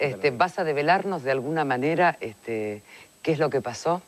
Este, ¿Vas a develarnos de alguna manera este, qué es lo que pasó?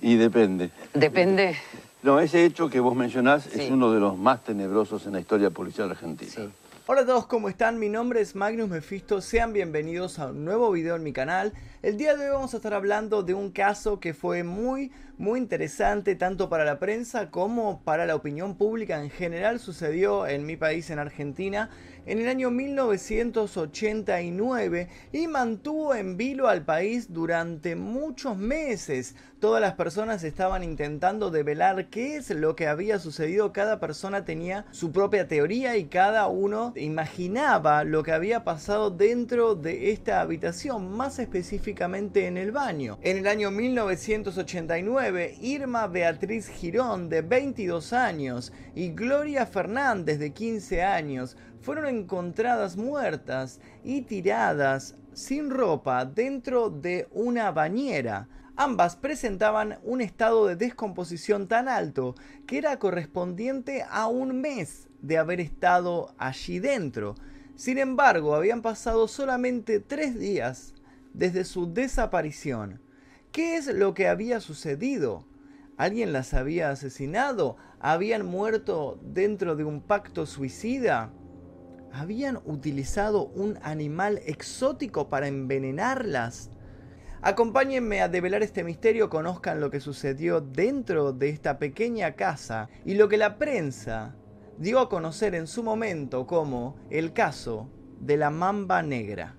Y depende. ¿Depende? No, ese hecho que vos mencionás es uno de los más tenebrosos en la historia policial argentina. Sí. Hola a todos, ¿cómo están? Mi nombre es Magnus Mephisto, sean bienvenidos a un nuevo video en mi canal. El día de hoy vamos a estar hablando de un caso que fue muy, muy interesante tanto para la prensa como para la opinión pública en general. Sucedió en mi país, en Argentina, en el año 1989 y mantuvo en vilo al país durante muchos meses. Todas las personas estaban intentando develar qué es lo que había sucedido. Cada persona tenía su propia teoría y cada uno imaginaba lo que había pasado dentro de esta habitación, más específicamente en el baño. En el año 1989, Irma Beatriz Girón, de 22 años, y Gloria Fernández, de 15 años, fueron encontradas muertas y tiradas sin ropa dentro de una bañera. Ambas presentaban un estado de descomposición tan alto que era correspondiente a un mes de haber estado allí dentro. Sin embargo, habían pasado solamente tres días desde su desaparición. ¿Qué es lo que había sucedido? ¿Alguien las había asesinado? ¿Habían muerto dentro de un pacto suicida? ¿Habían utilizado un animal exótico para envenenarlas? Acompáñenme a develar este misterio, conozcan lo que sucedió dentro de esta pequeña casa y lo que la prensa dio a conocer en su momento como el caso de la mamba negra.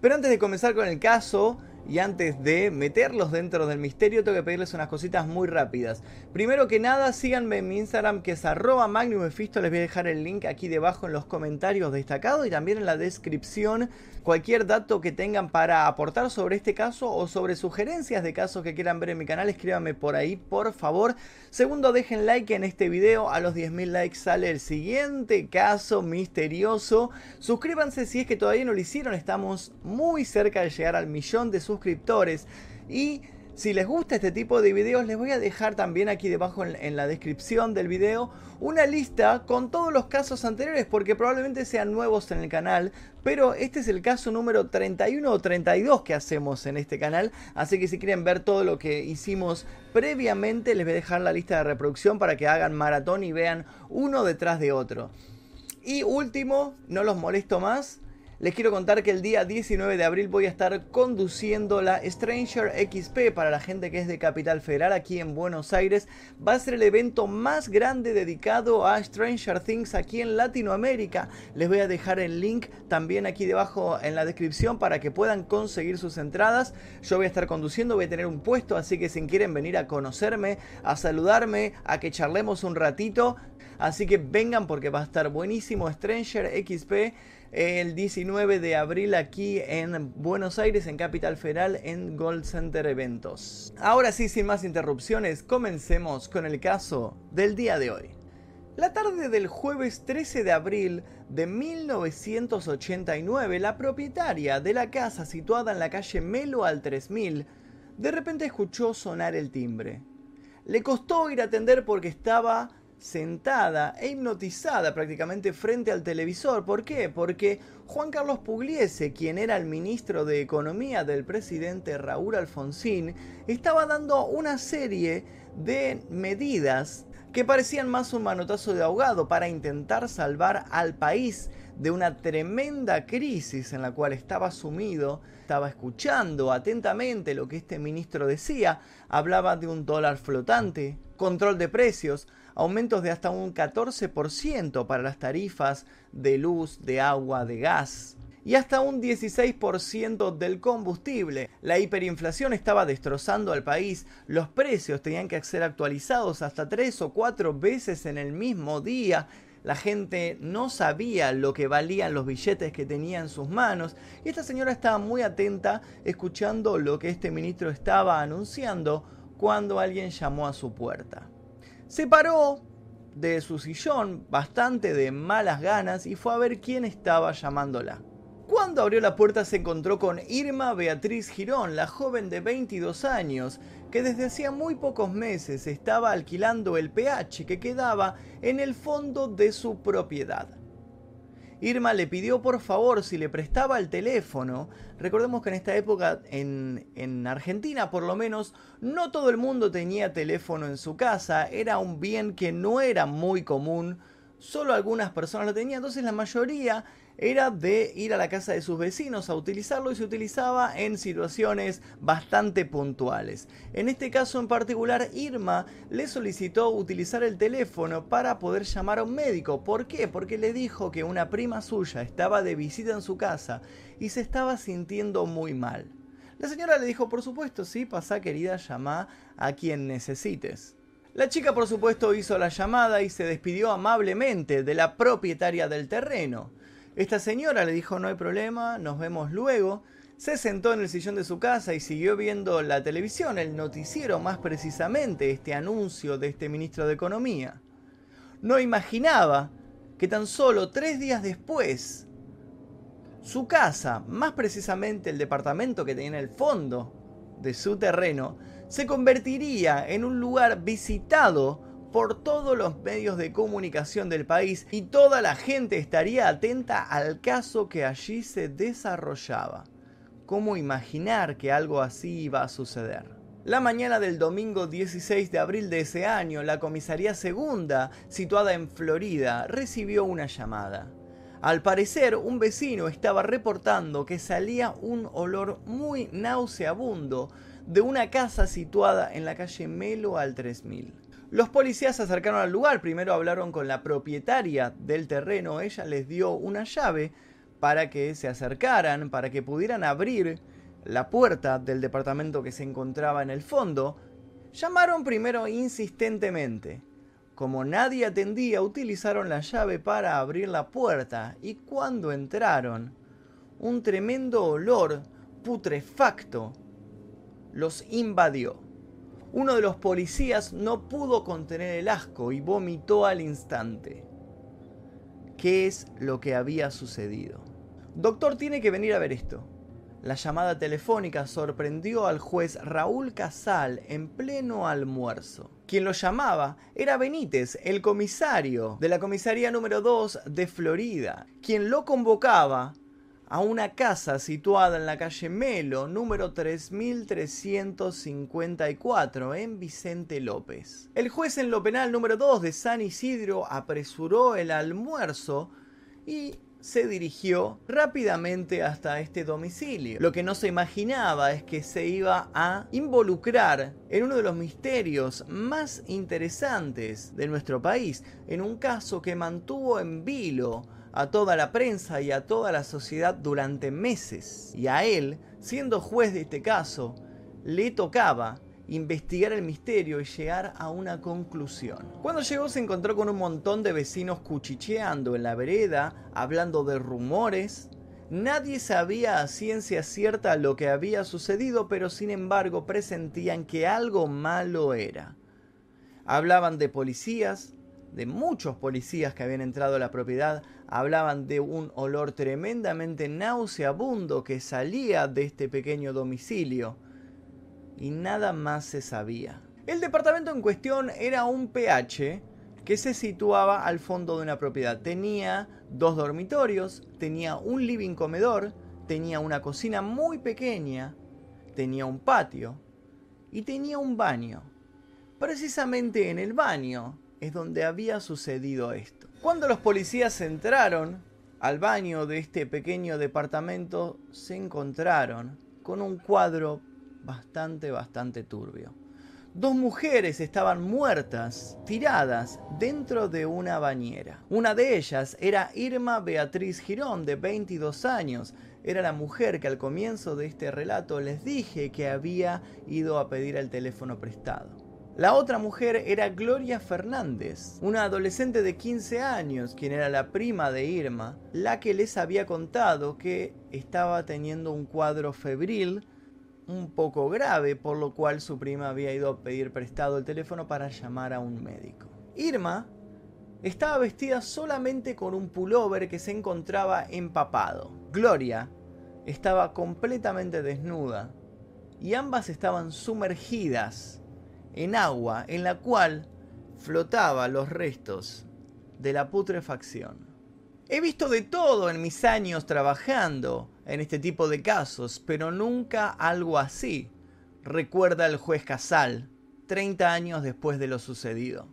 Pero antes de comenzar con el caso, y antes de meterlos dentro del misterio, tengo que pedirles unas cositas muy rápidas. Primero que nada, síganme en mi Instagram que es arroba magnumefisto. Les voy a dejar el link aquí debajo en los comentarios destacados y también en la descripción. Cualquier dato que tengan para aportar sobre este caso o sobre sugerencias de casos que quieran ver en mi canal, escríbanme por ahí, por favor. Segundo, dejen like en este video. A los 10.000 likes sale el siguiente caso misterioso. Suscríbanse si es que todavía no lo hicieron. Estamos muy cerca de llegar al millón de suscriptores. Y si les gusta este tipo de videos, les voy a dejar también aquí debajo en, la descripción del video una lista con todos los casos anteriores, porque probablemente sean nuevos en el canal, pero este es el caso número 31 o 32 que hacemos en este canal, así que si quieren ver todo lo que hicimos previamente, les voy a dejar la lista de reproducción para que hagan maratón y vean uno detrás de otro. Y último, no los molesto más, les quiero contar que el día 19 de abril voy a estar conduciendo la Stranger XP para la gente que es de Capital Federal aquí en Buenos Aires. Va a ser el evento más grande dedicado a Stranger Things aquí en Latinoamérica. Les voy a dejar el link también aquí debajo en la descripción para que puedan conseguir sus entradas. Yo voy a estar conduciendo, voy a tener un puesto, así que si quieren venir a conocerme, a saludarme, a que charlemos un ratito, así que vengan porque va a estar buenísimo Stranger XP el 19 de abril aquí en Buenos Aires, en Capital Federal, en Gold Center Eventos. Ahora sí, sin más interrupciones, comencemos con el caso del día de hoy. La tarde del jueves 13 de abril de 1989, la propietaria de la casa situada en la calle Melo al 3000, de repente escuchó sonar el timbre. Le costó ir a atender porque estaba sentada e hipnotizada prácticamente frente al televisor. ¿Por qué? Porque Juan Carlos Pugliese, quien era el ministro de Economía del presidente Raúl Alfonsín, estaba dando una serie de medidas que parecían más un manotazo de ahogado para intentar salvar al país de una tremenda crisis en la cual estaba sumido, estaba escuchando atentamente lo que este ministro decía, hablaba de un dólar flotante, control de precios, aumentos de hasta un 14% para las tarifas de luz, de agua, de gas y hasta un 16% del combustible. La hiperinflación estaba destrozando al país, los precios tenían que ser actualizados hasta 3 o 4 veces en el mismo día. La gente no sabía lo que valían los billetes que tenía en sus manos y esta señora estaba muy atenta escuchando lo que este ministro estaba anunciando cuando alguien llamó a su puerta. Se paró de su sillón bastante de malas ganas y fue a ver quién estaba llamándola. Cuando abrió la puerta se encontró con Irma Beatriz Girón, la joven de 22 años, que desde hacía muy pocos meses estaba alquilando el PH que quedaba en el fondo de su propiedad. Irma le pidió por favor si le prestaba el teléfono. Recordemos que en esta época, en, en, Argentina por lo menos, no todo el mundo tenía teléfono en su casa. Era un bien que no era muy común. Solo algunas personas lo tenían. Entonces la mayoría era de ir a la casa de sus vecinos a utilizarlo y se utilizaba en situaciones bastante puntuales. En este caso en particular, Irma le solicitó utilizar el teléfono para poder llamar a un médico. ¿Por qué? Porque le dijo que una prima suya estaba de visita en su casa y se estaba sintiendo muy mal. La señora le dijo, por supuesto, sí, pasa querida, llama a quien necesites. La chica por supuesto hizo la llamada y se despidió amablemente de la propietaria del terreno. Esta señora le dijo no hay problema, nos vemos luego. Se sentó en el sillón de su casa y siguió viendo la televisión, el noticiero más precisamente, este anuncio de este ministro de Economía. No imaginaba que tan solo tres días después, su casa, más precisamente el departamento que tenía en el fondo de su terreno, se convertiría en un lugar visitado por todos los medios de comunicación del país y toda la gente estaría atenta al caso que allí se desarrollaba. ¿Cómo imaginar que algo así iba a suceder? La mañana del domingo 16 de abril de ese año, la comisaría segunda, situada en Florida, recibió una llamada. Al parecer, un vecino estaba reportando que salía un olor muy nauseabundo de una casa situada en la calle Melo al 3000. Los policías se acercaron al lugar, primero hablaron con la propietaria del terreno, ella les dio una llave para que se acercaran, para que pudieran abrir la puerta del departamento que se encontraba en el fondo. Llamaron primero insistentemente. Como nadie atendía, utilizaron la llave para abrir la puerta y cuando entraron, un tremendo olor putrefacto los invadió. Uno de los policías no pudo contener el asco y vomitó al instante. ¿Qué es lo que había sucedido? Doctor tiene que venir a ver esto. La llamada telefónica sorprendió al juez Raúl Casal en pleno almuerzo. Quien lo llamaba era Benítez, el comisario de la comisaría número 2 de Florida, quien lo convocaba a una casa situada en la calle Melo, número 3354, en Vicente López. El juez en lo penal número 2 de San Isidro apresuró el almuerzo y se dirigió rápidamente hasta este domicilio. Lo que no se imaginaba es que se iba a involucrar en uno de los misterios más interesantes de nuestro país, en un caso que mantuvo en vilo a toda la prensa y a toda la sociedad durante meses. Y a él, siendo juez de este caso, le tocaba investigar el misterio y llegar a una conclusión. Cuando llegó se encontró con un montón de vecinos cuchicheando en la vereda, hablando de rumores. Nadie sabía a ciencia cierta lo que había sucedido, pero sin embargo presentían que algo malo era. Hablaban de policías, de muchos policías que habían entrado a la propiedad hablaban de un olor tremendamente nauseabundo que salía de este pequeño domicilio y nada más se sabía. El departamento en cuestión era un PH que se situaba al fondo de una propiedad. Tenía dos dormitorios, tenía un living comedor, tenía una cocina muy pequeña, tenía un patio y tenía un baño. Precisamente en el baño es donde había sucedido esto. Cuando los policías entraron al baño de este pequeño departamento, se encontraron con un cuadro bastante, bastante turbio. Dos mujeres estaban muertas, tiradas dentro de una bañera. Una de ellas era Irma Beatriz Girón, de 22 años. Era la mujer que al comienzo de este relato les dije que había ido a pedir el teléfono prestado. La otra mujer era Gloria Fernández, una adolescente de 15 años, quien era la prima de Irma, la que les había contado que estaba teniendo un cuadro febril un poco grave, por lo cual su prima había ido a pedir prestado el teléfono para llamar a un médico. Irma estaba vestida solamente con un pullover que se encontraba empapado. Gloria estaba completamente desnuda y ambas estaban sumergidas en agua en la cual flotaban los restos de la putrefacción. He visto de todo en mis años trabajando en este tipo de casos, pero nunca algo así, recuerda el juez Casal, 30 años después de lo sucedido.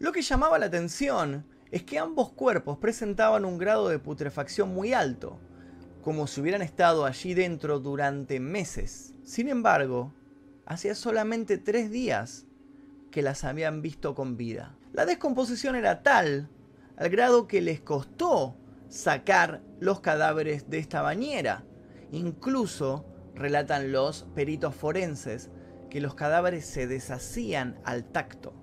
Lo que llamaba la atención es que ambos cuerpos presentaban un grado de putrefacción muy alto, como si hubieran estado allí dentro durante meses. Sin embargo, hacía solamente tres días que las habían visto con vida. La descomposición era tal al grado que les costó sacar los cadáveres de esta bañera. Incluso, relatan los peritos forenses, que los cadáveres se deshacían al tacto.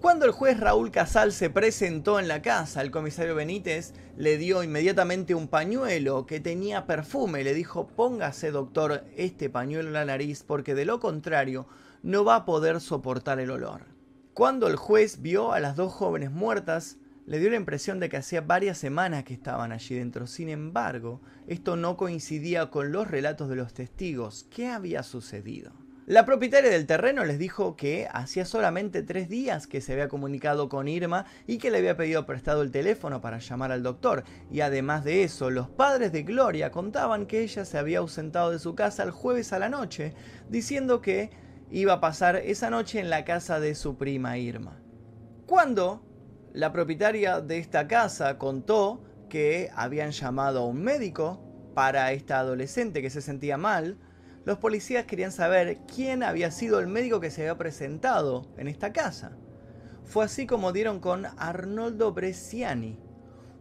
Cuando el juez Raúl Casal se presentó en la casa, el comisario Benítez le dio inmediatamente un pañuelo que tenía perfume. Le dijo, póngase doctor este pañuelo en la nariz porque de lo contrario no va a poder soportar el olor. Cuando el juez vio a las dos jóvenes muertas, le dio la impresión de que hacía varias semanas que estaban allí dentro. Sin embargo, esto no coincidía con los relatos de los testigos. ¿Qué había sucedido? La propietaria del terreno les dijo que hacía solamente tres días que se había comunicado con Irma y que le había pedido prestado el teléfono para llamar al doctor. Y además de eso, los padres de Gloria contaban que ella se había ausentado de su casa el jueves a la noche, diciendo que iba a pasar esa noche en la casa de su prima Irma. Cuando la propietaria de esta casa contó que habían llamado a un médico para esta adolescente que se sentía mal, los policías querían saber quién había sido el médico que se había presentado en esta casa. Fue así como dieron con Arnoldo Bresciani,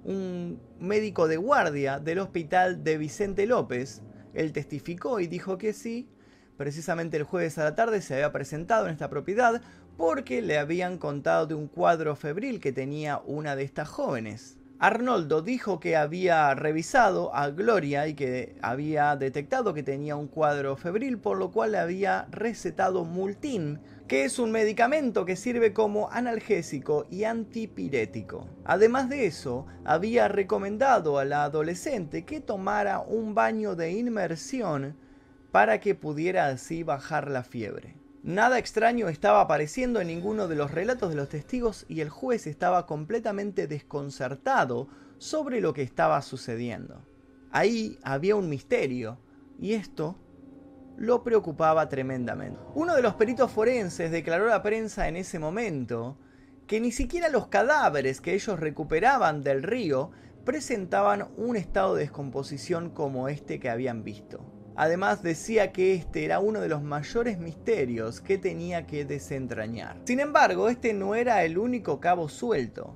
un médico de guardia del hospital de Vicente López. Él testificó y dijo que sí, precisamente el jueves a la tarde se había presentado en esta propiedad porque le habían contado de un cuadro febril que tenía una de estas jóvenes. Arnoldo dijo que había revisado a Gloria y que había detectado que tenía un cuadro febril, por lo cual le había recetado Multin, que es un medicamento que sirve como analgésico y antipirético. Además de eso, había recomendado a la adolescente que tomara un baño de inmersión para que pudiera así bajar la fiebre. Nada extraño estaba apareciendo en ninguno de los relatos de los testigos y el juez estaba completamente desconcertado sobre lo que estaba sucediendo. Ahí había un misterio y esto lo preocupaba tremendamente. Uno de los peritos forenses declaró a la prensa en ese momento que ni siquiera los cadáveres que ellos recuperaban del río presentaban un estado de descomposición como este que habían visto. Además decía que este era uno de los mayores misterios que tenía que desentrañar. Sin embargo, este no era el único cabo suelto.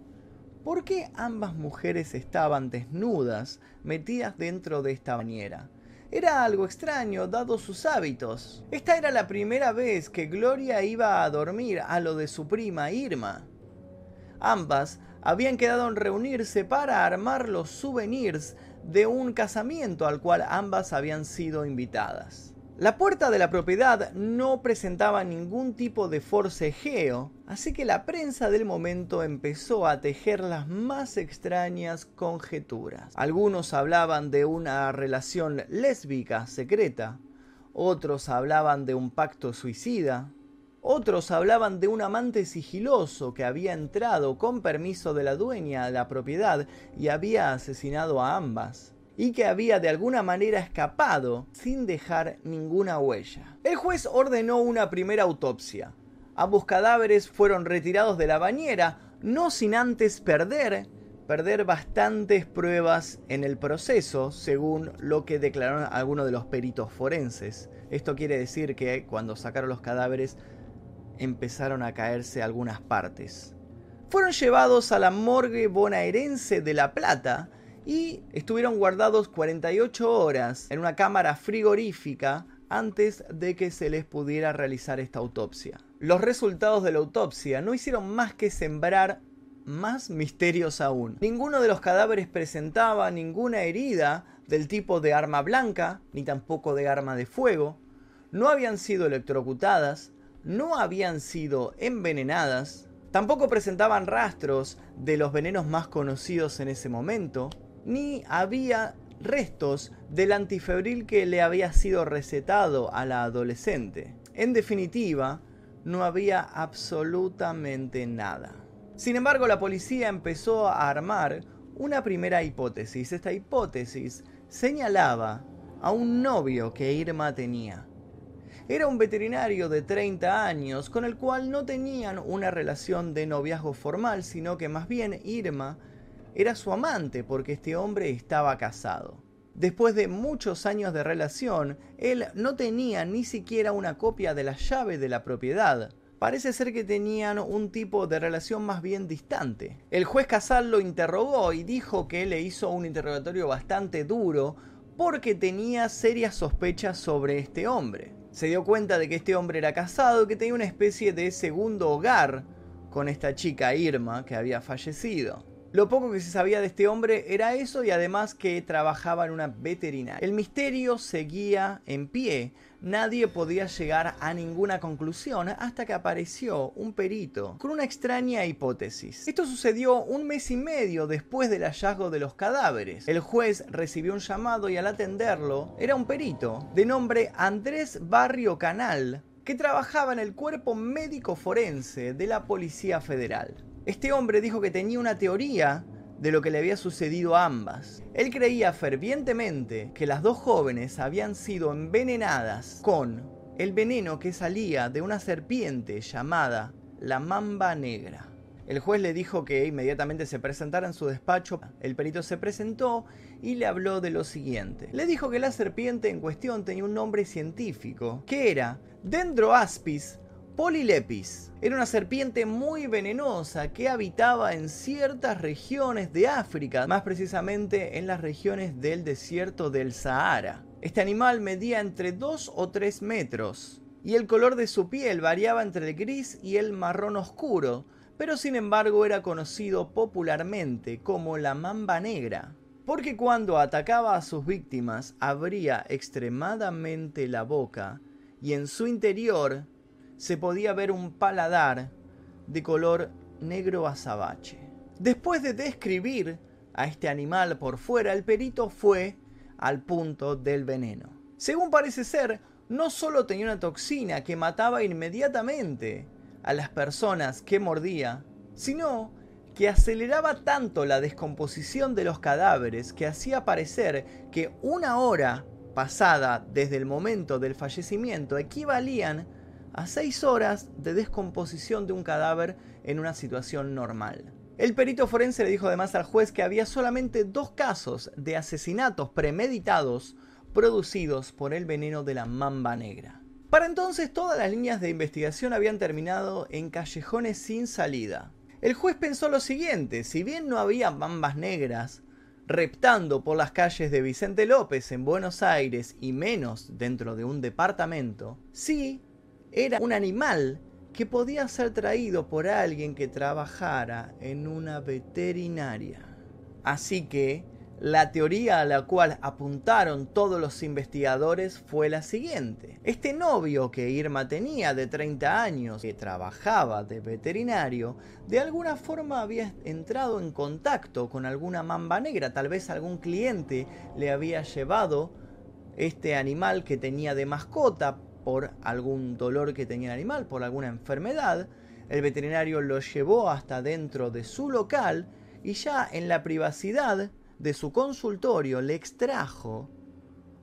¿Por qué ambas mujeres estaban desnudas, metidas dentro de esta bañera? Era algo extraño, dado sus hábitos. Esta era la primera vez que Gloria iba a dormir a lo de su prima Irma. Ambas habían quedado en reunirse para armar los souvenirs de un casamiento al cual ambas habían sido invitadas. La puerta de la propiedad no presentaba ningún tipo de forcejeo, así que la prensa del momento empezó a tejer las más extrañas conjeturas. Algunos hablaban de una relación lésbica secreta, otros hablaban de un pacto suicida, otros hablaban de un amante sigiloso que había entrado con permiso de la dueña de la propiedad y había asesinado a ambas, y que había de alguna manera escapado sin dejar ninguna huella. El juez ordenó una primera autopsia. Ambos cadáveres fueron retirados de la bañera, no sin antes perder perder bastantes pruebas en el proceso, según lo que declararon algunos de los peritos forenses. Esto quiere decir que cuando sacaron los cadáveres empezaron a caerse algunas partes. Fueron llevados a la morgue bonaerense de La Plata y estuvieron guardados 48 horas en una cámara frigorífica antes de que se les pudiera realizar esta autopsia. Los resultados de la autopsia no hicieron más que sembrar más misterios aún. Ninguno de los cadáveres presentaba ninguna herida del tipo de arma blanca, ni tampoco de arma de fuego. No habían sido electrocutadas, no habían sido envenenadas, tampoco presentaban rastros de los venenos más conocidos en ese momento, ni había restos del antifebril que le había sido recetado a la adolescente. En definitiva, no había absolutamente nada. Sin embargo, la policía empezó a armar una primera hipótesis. Esta hipótesis señalaba a un novio que Irma tenía. Era un veterinario de 30 años con el cual no tenían una relación de noviazgo formal, sino que más bien Irma era su amante porque este hombre estaba casado. Después de muchos años de relación, él no tenía ni siquiera una copia de la llave de la propiedad. Parece ser que tenían un tipo de relación más bien distante. El juez Casal lo interrogó y dijo que le hizo un interrogatorio bastante duro porque tenía serias sospechas sobre este hombre. Se dio cuenta de que este hombre era casado y que tenía una especie de segundo hogar con esta chica Irma que había fallecido. Lo poco que se sabía de este hombre era eso y además que trabajaba en una veterinaria. El misterio seguía en pie. Nadie podía llegar a ninguna conclusión hasta que apareció un perito con una extraña hipótesis. Esto sucedió un mes y medio después del hallazgo de los cadáveres. El juez recibió un llamado y al atenderlo era un perito de nombre Andrés Barrio Canal que trabajaba en el cuerpo médico forense de la Policía Federal. Este hombre dijo que tenía una teoría de lo que le había sucedido a ambas. Él creía fervientemente que las dos jóvenes habían sido envenenadas con el veneno que salía de una serpiente llamada la mamba negra. El juez le dijo que inmediatamente se presentara en su despacho. El perito se presentó y le habló de lo siguiente. Le dijo que la serpiente en cuestión tenía un nombre científico, que era Dendroaspis Polylepis era una serpiente muy venenosa que habitaba en ciertas regiones de África, más precisamente en las regiones del desierto del Sahara. Este animal medía entre 2 o 3 metros y el color de su piel variaba entre el gris y el marrón oscuro, pero sin embargo era conocido popularmente como la mamba negra, porque cuando atacaba a sus víctimas abría extremadamente la boca y en su interior se podía ver un paladar de color negro azabache. Después de describir a este animal por fuera, el perito fue al punto del veneno. Según parece ser, no solo tenía una toxina que mataba inmediatamente a las personas que mordía, sino que aceleraba tanto la descomposición de los cadáveres que hacía parecer que una hora pasada desde el momento del fallecimiento equivalían a 6 horas de descomposición de un cadáver en una situación normal. El perito forense le dijo además al juez que había solamente dos casos de asesinatos premeditados producidos por el veneno de la mamba negra. Para entonces todas las líneas de investigación habían terminado en callejones sin salida. El juez pensó lo siguiente, si bien no había mambas negras reptando por las calles de Vicente López en Buenos Aires y menos dentro de un departamento, sí era un animal que podía ser traído por alguien que trabajara en una veterinaria. Así que la teoría a la cual apuntaron todos los investigadores fue la siguiente. Este novio que Irma tenía de 30 años, que trabajaba de veterinario, de alguna forma había entrado en contacto con alguna mamba negra. Tal vez algún cliente le había llevado este animal que tenía de mascota por algún dolor que tenía el animal, por alguna enfermedad. El veterinario lo llevó hasta dentro de su local y ya en la privacidad de su consultorio le extrajo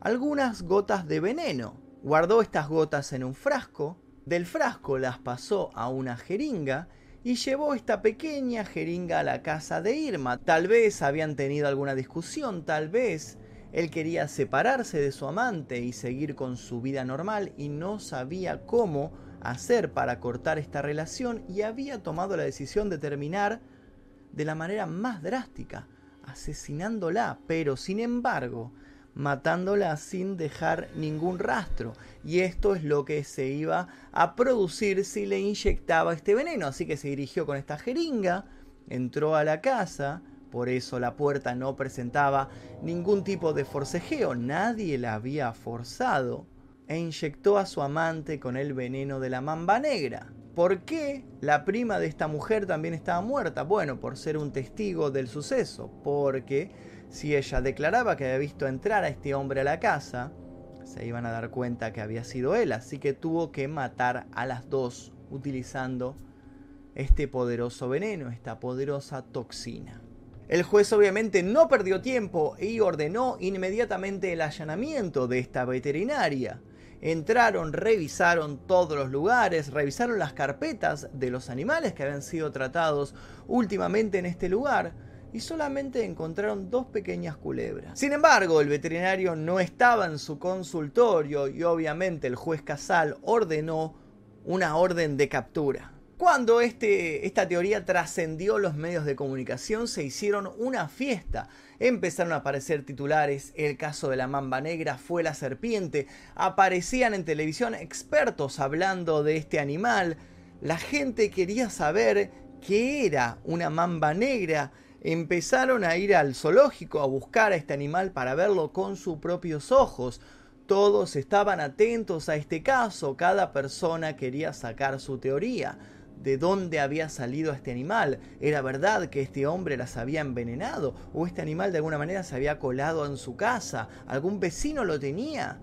algunas gotas de veneno. Guardó estas gotas en un frasco, del frasco las pasó a una jeringa y llevó esta pequeña jeringa a la casa de Irma. Tal vez habían tenido alguna discusión, tal vez él quería separarse de su amante y seguir con su vida normal y no sabía cómo hacer para cortar esta relación y había tomado la decisión de terminar de la manera más drástica, asesinándola, pero sin embargo matándola sin dejar ningún rastro. Y esto es lo que se iba a producir si le inyectaba este veneno. Así que se dirigió con esta jeringa, entró a la casa, por eso la puerta no presentaba ningún tipo de forcejeo, nadie la había forzado, e inyectó a su amante con el veneno de la mamba negra. ¿Por qué la prima de esta mujer también estaba muerta? Bueno, por ser un testigo del suceso, porque si ella declaraba que había visto entrar a este hombre a la casa, se iban a dar cuenta que había sido él, así que tuvo que matar a las dos utilizando este poderoso veneno, esta poderosa toxina. El juez obviamente no perdió tiempo y ordenó inmediatamente el allanamiento de esta veterinaria. Entraron, revisaron todos los lugares, revisaron las carpetas de los animales que habían sido tratados últimamente en este lugar y solamente encontraron dos pequeñas culebras. Sin embargo, el veterinario no estaba en su consultorio y obviamente el juez Casal ordenó una orden de captura. Cuando este, esta teoría trascendió los medios de comunicación, se hicieron una fiesta. Empezaron a aparecer titulares, el caso de la mamba negra fue la serpiente, aparecían en televisión expertos hablando de este animal, la gente quería saber qué era una mamba negra, empezaron a ir al zoológico a buscar a este animal para verlo con sus propios ojos. Todos estaban atentos a este caso, cada persona quería sacar su teoría. ¿De dónde había salido este animal? ¿Era verdad que este hombre las había envenenado? ¿O este animal de alguna manera se había colado en su casa? ¿Algún vecino lo tenía?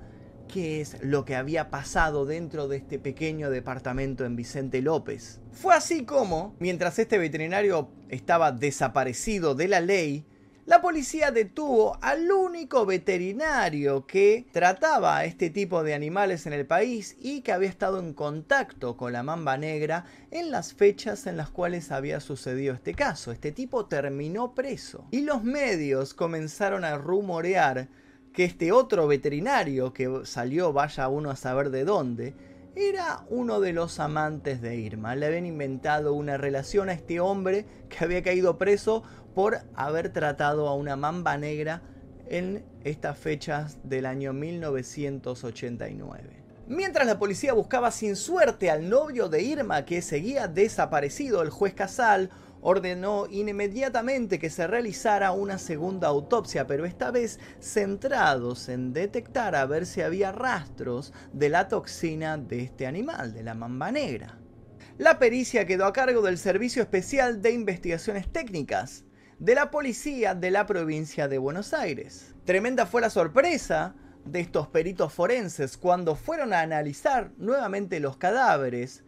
qué es lo que había pasado dentro de este pequeño departamento en Vicente López. Fue así como, mientras este veterinario estaba desaparecido de la ley, la policía detuvo al único veterinario que trataba a este tipo de animales en el país y que había estado en contacto con la mamba negra en las fechas en las cuales había sucedido este caso. Este tipo terminó preso y los medios comenzaron a rumorear que este otro veterinario que salió, vaya uno a saber de dónde, era uno de los amantes de Irma. Le habían inventado una relación a este hombre que había caído preso por haber tratado a una mamba negra en estas fechas del año 1989. Mientras la policía buscaba sin suerte al novio de Irma que seguía desaparecido, el juez Casal ordenó inmediatamente que se realizara una segunda autopsia, pero esta vez centrados en detectar a ver si había rastros de la toxina de este animal, de la mamba negra. La pericia quedó a cargo del Servicio Especial de Investigaciones Técnicas de la Policía de la provincia de Buenos Aires. Tremenda fue la sorpresa de estos peritos forenses cuando fueron a analizar nuevamente los cadáveres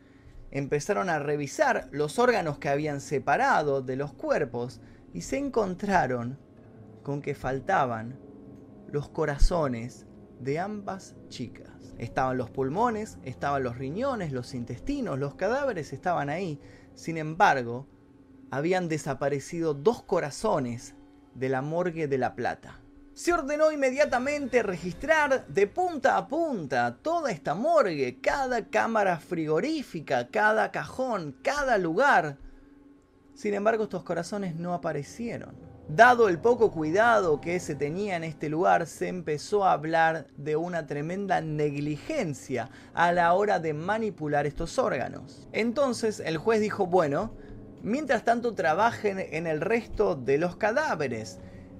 empezaron a revisar los órganos que habían separado de los cuerpos y se encontraron con que faltaban los corazones de ambas chicas. Estaban los pulmones, estaban los riñones, los intestinos, los cadáveres estaban ahí. Sin embargo, habían desaparecido dos corazones de la morgue de La Plata se ordenó inmediatamente registrar de punta a punta toda esta morgue, cada cámara frigorífica, cada cajón, cada lugar. Sin embargo, estos corazones no aparecieron. Dado el poco cuidado que se tenía en este lugar, se empezó a hablar de una tremenda negligencia a la hora de manipular estos órganos. Entonces el juez dijo, bueno, mientras tanto trabajen en el resto de los cadáveres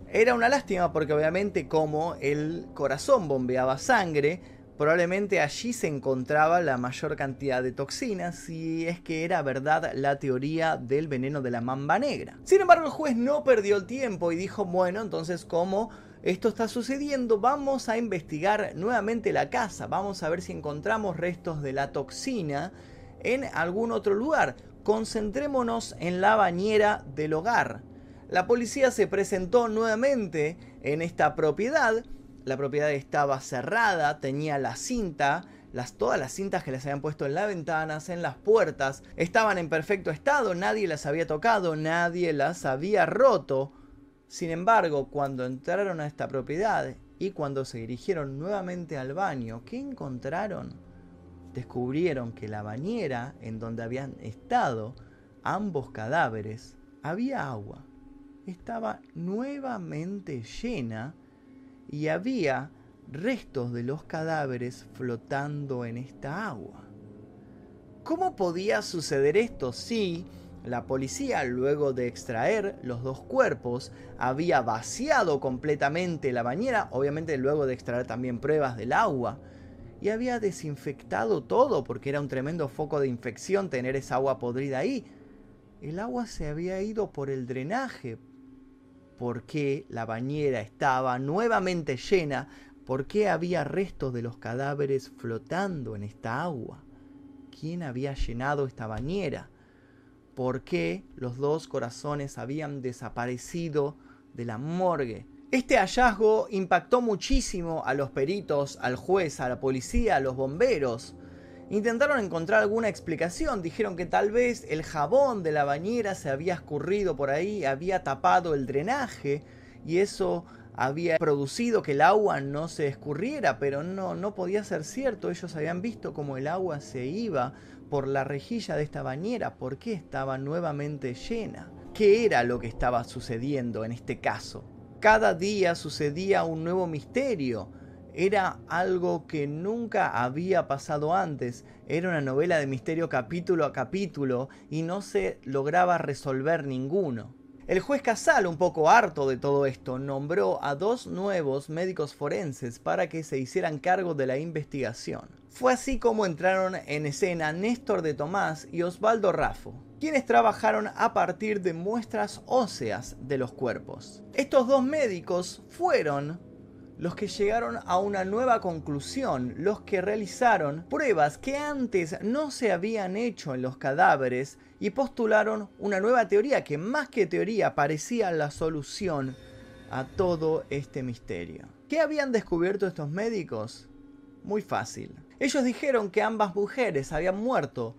era una lástima porque obviamente como el corazón bombeaba sangre, probablemente allí se encontraba la mayor cantidad de toxinas si es que era verdad la teoría del veneno de la mamba negra. Sin embargo, el juez no perdió el tiempo y dijo, bueno, entonces como esto está sucediendo, vamos a investigar nuevamente la casa, vamos a ver si encontramos restos de la toxina en algún otro lugar. Concentrémonos en la bañera del hogar. La policía se presentó nuevamente en esta propiedad. La propiedad estaba cerrada, tenía la cinta, las, todas las cintas que les habían puesto en las ventanas, en las puertas, estaban en perfecto estado, nadie las había tocado, nadie las había roto. Sin embargo, cuando entraron a esta propiedad y cuando se dirigieron nuevamente al baño, ¿qué encontraron? Descubrieron que la bañera en donde habían estado ambos cadáveres había agua estaba nuevamente llena y había restos de los cadáveres flotando en esta agua. ¿Cómo podía suceder esto si la policía, luego de extraer los dos cuerpos, había vaciado completamente la bañera, obviamente luego de extraer también pruebas del agua, y había desinfectado todo porque era un tremendo foco de infección tener esa agua podrida ahí? El agua se había ido por el drenaje, por qué la bañera estaba nuevamente llena, por qué había restos de los cadáveres flotando en esta agua, quién había llenado esta bañera. por qué los dos corazones habían desaparecido de la morgue. Este hallazgo impactó muchísimo a los peritos, al juez, a la policía, a los bomberos. Intentaron encontrar alguna explicación, dijeron que tal vez el jabón de la bañera se había escurrido por ahí, había tapado el drenaje y eso había producido que el agua no se escurriera, pero no, no podía ser cierto. Ellos habían visto cómo el agua se iba por la rejilla de esta bañera, por qué estaba nuevamente llena. ¿Qué era lo que estaba sucediendo en este caso? Cada día sucedía un nuevo misterio. Era algo que nunca había pasado antes. Era una novela de misterio capítulo a capítulo y no se lograba resolver ninguno. El juez Casal, un poco harto de todo esto, nombró a dos nuevos médicos forenses para que se hicieran cargo de la investigación. Fue así como entraron en escena Néstor de Tomás y Osvaldo Raffo, quienes trabajaron a partir de muestras óseas de los cuerpos. Estos dos médicos fueron los que llegaron a una nueva conclusión, los que realizaron pruebas que antes no se habían hecho en los cadáveres y postularon una nueva teoría que más que teoría parecía la solución a todo este misterio. ¿Qué habían descubierto estos médicos? Muy fácil. Ellos dijeron que ambas mujeres habían muerto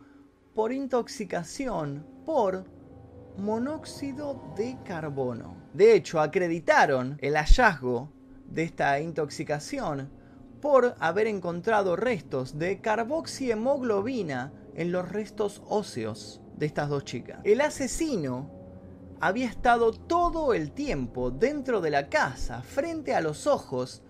por intoxicación por monóxido de carbono. De hecho, acreditaron el hallazgo de esta intoxicación por haber encontrado restos de carboxiemoglobina en los restos óseos de estas dos chicas. El asesino había estado todo el tiempo dentro de la casa, frente a los ojos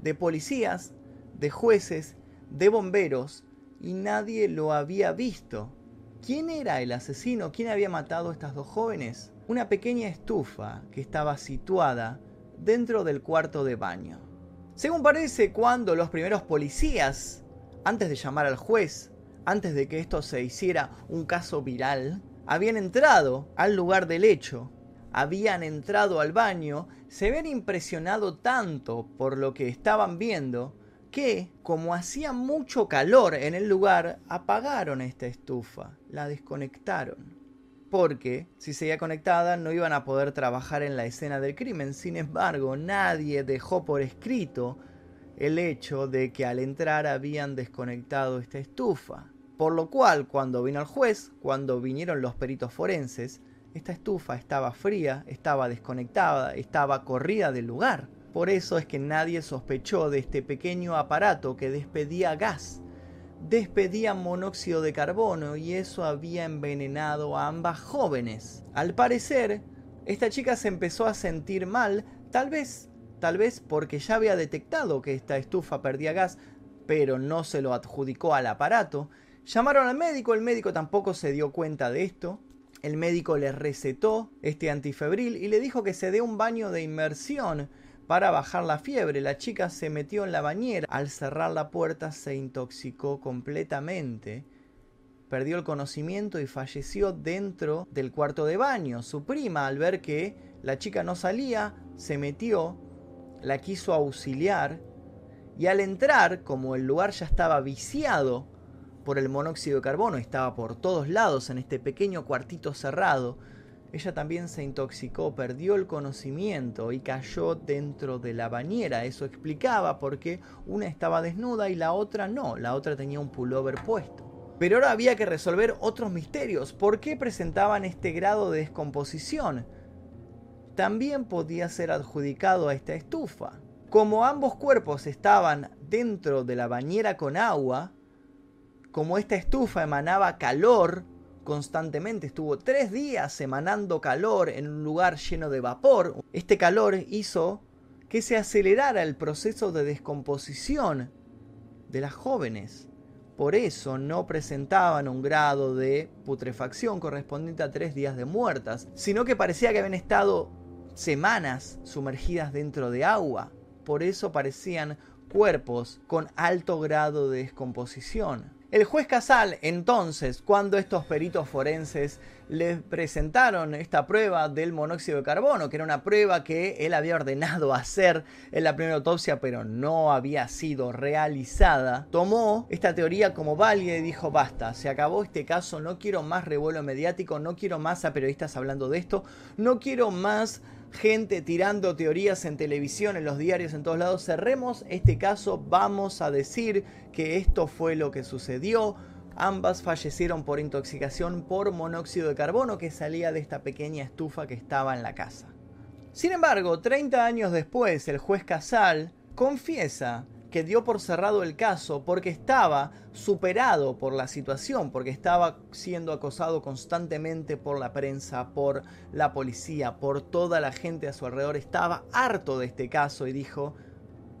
de policías, de jueces, de bomberos, y nadie lo había visto. ¿Quién era el asesino? ¿Quién había matado a estas dos jóvenes? Una pequeña estufa que estaba situada dentro del cuarto de baño. Según parece, cuando los primeros policías, antes de llamar al juez, antes de que esto se hiciera un caso viral, habían entrado al lugar del hecho, habían entrado al baño, se habían impresionado tanto por lo que estaban viendo, que, como hacía mucho calor en el lugar, apagaron esta estufa, la desconectaron porque si seguía conectada no iban a poder trabajar en la escena del crimen. Sin embargo, nadie dejó por escrito el hecho de que al entrar habían desconectado esta estufa. Por lo cual, cuando vino el juez, cuando vinieron los peritos forenses, esta estufa estaba fría, estaba desconectada, estaba corrida del lugar. Por eso es que nadie sospechó de este pequeño aparato que despedía gas despedía monóxido de carbono y eso había envenenado a ambas jóvenes. Al parecer, esta chica se empezó a sentir mal, tal vez, tal vez porque ya había detectado que esta estufa perdía gas, pero no se lo adjudicó al aparato. Llamaron al médico, el médico tampoco se dio cuenta de esto. El médico le recetó este antifebril y le dijo que se dé un baño de inmersión para bajar la fiebre. La chica se metió en la bañera. Al cerrar la puerta se intoxicó completamente. Perdió el conocimiento y falleció dentro del cuarto de baño. Su prima, al ver que la chica no salía, se metió, la quiso auxiliar y al entrar, como el lugar ya estaba viciado por el monóxido de carbono, estaba por todos lados en este pequeño cuartito cerrado, ella también se intoxicó, perdió el conocimiento y cayó dentro de la bañera. Eso explicaba por qué una estaba desnuda y la otra no, la otra tenía un pullover puesto. Pero ahora había que resolver otros misterios. ¿Por qué presentaban este grado de descomposición? También podía ser adjudicado a esta estufa. Como ambos cuerpos estaban dentro de la bañera con agua, como esta estufa emanaba calor, constantemente, estuvo tres días emanando calor en un lugar lleno de vapor. Este calor hizo que se acelerara el proceso de descomposición de las jóvenes. Por eso no presentaban un grado de putrefacción correspondiente a tres días de muertas, sino que parecía que habían estado semanas sumergidas dentro de agua. Por eso parecían cuerpos con alto grado de descomposición. El juez Casal, entonces, cuando estos peritos forenses le presentaron esta prueba del monóxido de carbono, que era una prueba que él había ordenado hacer en la primera autopsia, pero no había sido realizada, tomó esta teoría como válida y dijo, basta, se acabó este caso, no quiero más revuelo mediático, no quiero más a periodistas hablando de esto, no quiero más gente tirando teorías en televisión, en los diarios, en todos lados. Cerremos este caso, vamos a decir que esto fue lo que sucedió. Ambas fallecieron por intoxicación por monóxido de carbono que salía de esta pequeña estufa que estaba en la casa. Sin embargo, 30 años después, el juez Casal confiesa que dio por cerrado el caso porque estaba superado por la situación, porque estaba siendo acosado constantemente por la prensa, por la policía, por toda la gente a su alrededor. Estaba harto de este caso y dijo,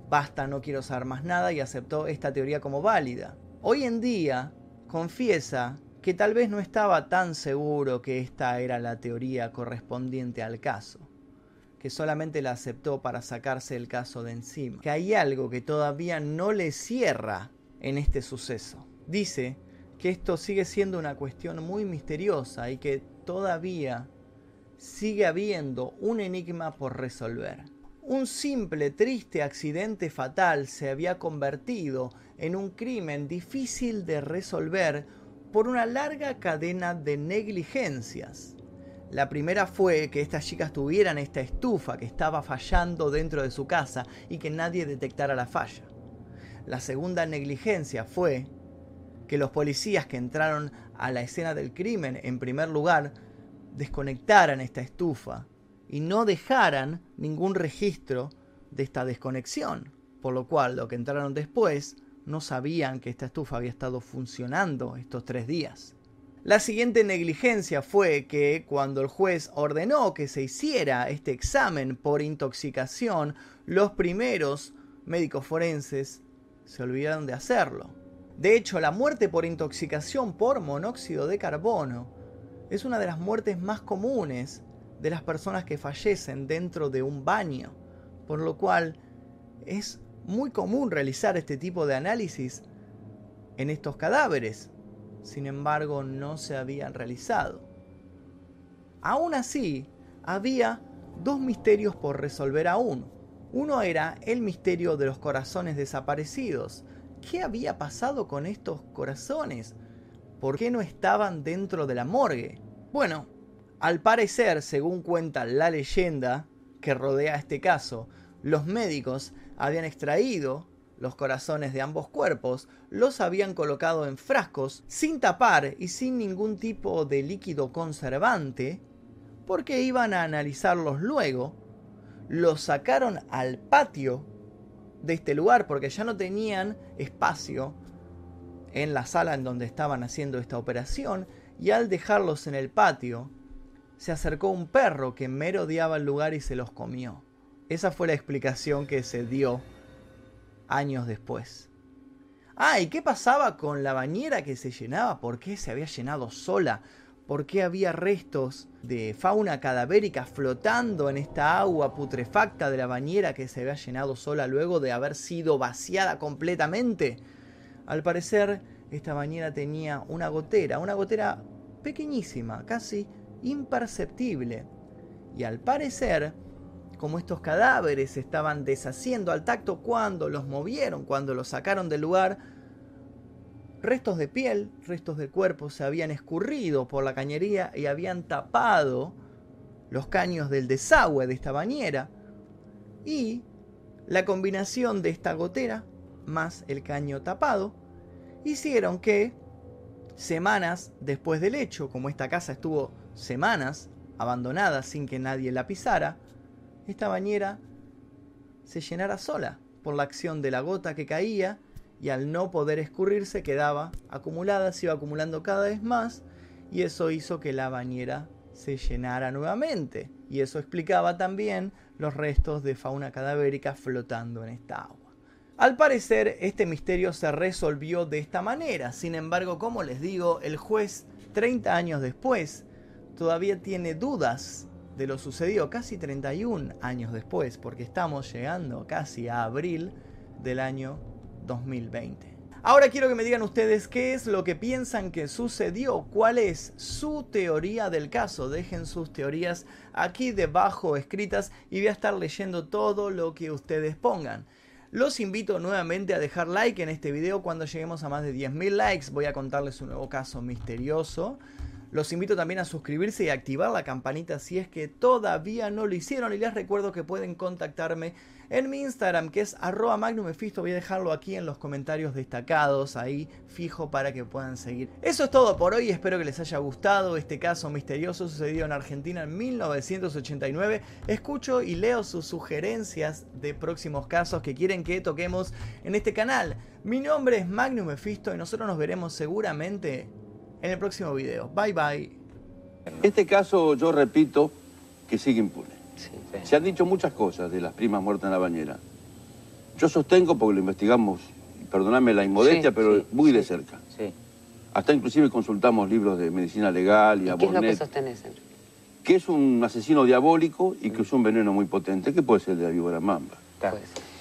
basta, no quiero saber más nada y aceptó esta teoría como válida. Hoy en día confiesa que tal vez no estaba tan seguro que esta era la teoría correspondiente al caso que solamente la aceptó para sacarse el caso de encima. Que hay algo que todavía no le cierra en este suceso. Dice que esto sigue siendo una cuestión muy misteriosa y que todavía sigue habiendo un enigma por resolver. Un simple, triste accidente fatal se había convertido en un crimen difícil de resolver por una larga cadena de negligencias. La primera fue que estas chicas tuvieran esta estufa que estaba fallando dentro de su casa y que nadie detectara la falla. La segunda negligencia fue que los policías que entraron a la escena del crimen en primer lugar desconectaran esta estufa y no dejaran ningún registro de esta desconexión, por lo cual lo que entraron después no sabían que esta estufa había estado funcionando estos tres días. La siguiente negligencia fue que cuando el juez ordenó que se hiciera este examen por intoxicación, los primeros médicos forenses se olvidaron de hacerlo. De hecho, la muerte por intoxicación por monóxido de carbono es una de las muertes más comunes de las personas que fallecen dentro de un baño, por lo cual es muy común realizar este tipo de análisis en estos cadáveres sin embargo no se habían realizado. Aún así, había dos misterios por resolver aún. Uno era el misterio de los corazones desaparecidos. ¿Qué había pasado con estos corazones? ¿Por qué no estaban dentro de la morgue? Bueno, al parecer, según cuenta la leyenda que rodea este caso, los médicos habían extraído los corazones de ambos cuerpos, los habían colocado en frascos sin tapar y sin ningún tipo de líquido conservante, porque iban a analizarlos luego, los sacaron al patio de este lugar porque ya no tenían espacio en la sala en donde estaban haciendo esta operación y al dejarlos en el patio se acercó un perro que merodeaba el lugar y se los comió. Esa fue la explicación que se dio años después. Ah, ¿y qué pasaba con la bañera que se llenaba? ¿Por qué se había llenado sola? ¿Por qué había restos de fauna cadavérica flotando en esta agua putrefacta de la bañera que se había llenado sola luego de haber sido vaciada completamente? Al parecer, esta bañera tenía una gotera, una gotera pequeñísima, casi imperceptible. Y al parecer, como estos cadáveres se estaban deshaciendo al tacto cuando los movieron, cuando los sacaron del lugar, restos de piel, restos de cuerpo se habían escurrido por la cañería y habían tapado los caños del desagüe de esta bañera y la combinación de esta gotera más el caño tapado hicieron que semanas después del hecho, como esta casa estuvo semanas abandonada sin que nadie la pisara, esta bañera se llenara sola por la acción de la gota que caía y al no poder escurrirse quedaba acumulada, se iba acumulando cada vez más y eso hizo que la bañera se llenara nuevamente y eso explicaba también los restos de fauna cadavérica flotando en esta agua. Al parecer este misterio se resolvió de esta manera, sin embargo como les digo, el juez 30 años después todavía tiene dudas de lo sucedido casi 31 años después, porque estamos llegando casi a abril del año 2020. Ahora quiero que me digan ustedes qué es lo que piensan que sucedió, cuál es su teoría del caso. Dejen sus teorías aquí debajo escritas y voy a estar leyendo todo lo que ustedes pongan. Los invito nuevamente a dejar like en este video cuando lleguemos a más de 10.000 likes. Voy a contarles un nuevo caso misterioso. Los invito también a suscribirse y activar la campanita si es que todavía no lo hicieron. Y les recuerdo que pueden contactarme en mi Instagram que es arroba magnumefisto. Voy a dejarlo aquí en los comentarios destacados, ahí fijo para que puedan seguir. Eso es todo por hoy. Espero que les haya gustado este caso misterioso sucedido en Argentina en 1989. Escucho y leo sus sugerencias de próximos casos que quieren que toquemos en este canal. Mi nombre es Magnum Mephisto y nosotros nos veremos seguramente en el próximo video. Bye bye. Este caso, yo repito, que sigue impune. Se han dicho muchas cosas de las primas muertas en la bañera. Yo sostengo, porque lo investigamos, perdonadme la inmodestia, pero muy de cerca. Hasta inclusive consultamos libros de medicina legal y, ¿Y ¿Qué es lo que sostenés, Que es un asesino diabólico y que usó un veneno muy potente, que puede ser de la víbora mamba. Puede ser.